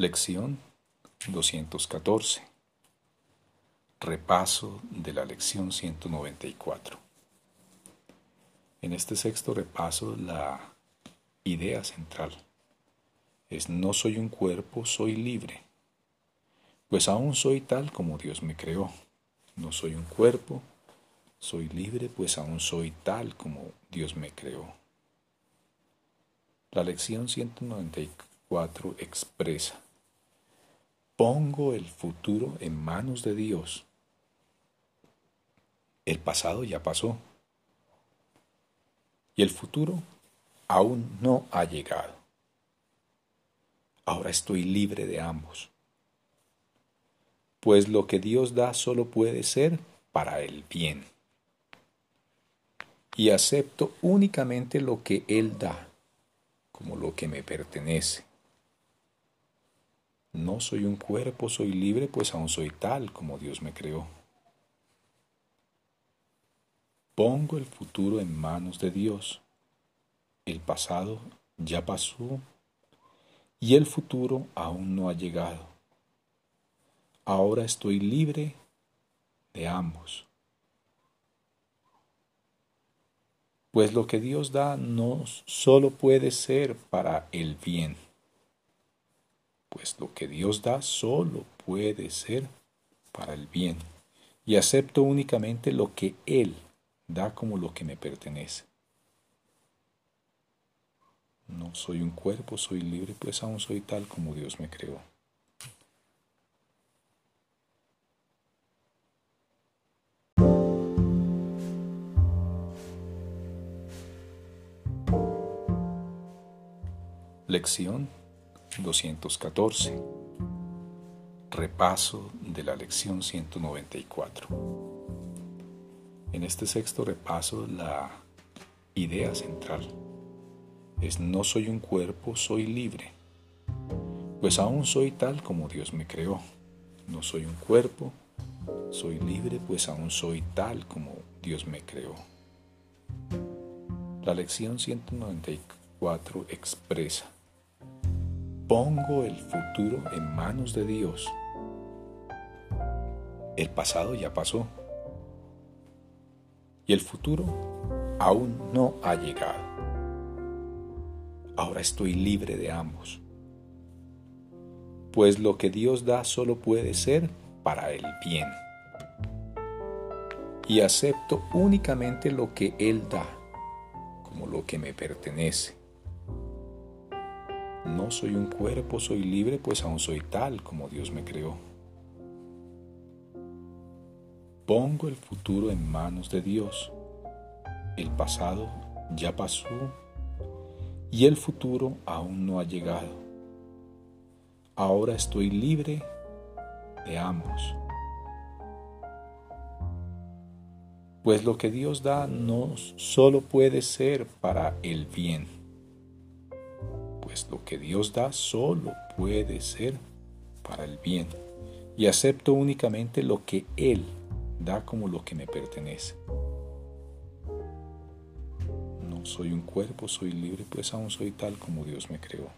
Lección 214. Repaso de la lección 194. En este sexto repaso la idea central es no soy un cuerpo, soy libre, pues aún soy tal como Dios me creó. No soy un cuerpo, soy libre, pues aún soy tal como Dios me creó. La lección 194 expresa Pongo el futuro en manos de Dios. El pasado ya pasó. Y el futuro aún no ha llegado. Ahora estoy libre de ambos. Pues lo que Dios da solo puede ser para el bien. Y acepto únicamente lo que Él da como lo que me pertenece no soy un cuerpo, soy libre, pues aún soy tal como Dios me creó. Pongo el futuro en manos de Dios. El pasado ya pasó y el futuro aún no ha llegado. Ahora estoy libre de ambos. Pues lo que Dios da no solo puede ser para el bien pues lo que Dios da solo puede ser para el bien, y acepto únicamente lo que Él da como lo que me pertenece. No soy un cuerpo, soy libre, pues aún soy tal como Dios me creó. Lección 214. Repaso de la lección 194. En este sexto repaso la idea central es no soy un cuerpo, soy libre, pues aún soy tal como Dios me creó. No soy un cuerpo, soy libre, pues aún soy tal como Dios me creó. La lección 194 expresa Pongo el futuro en manos de Dios. El pasado ya pasó. Y el futuro aún no ha llegado. Ahora estoy libre de ambos. Pues lo que Dios da solo puede ser para el bien. Y acepto únicamente lo que Él da, como lo que me pertenece no soy un cuerpo, soy libre, pues aún soy tal como Dios me creó. Pongo el futuro en manos de Dios. El pasado ya pasó y el futuro aún no ha llegado. Ahora estoy libre de ambos. Pues lo que Dios da no solo puede ser para el bien pues lo que Dios da solo puede ser para el bien, y acepto únicamente lo que Él da como lo que me pertenece. No soy un cuerpo, soy libre, pues aún soy tal como Dios me creó.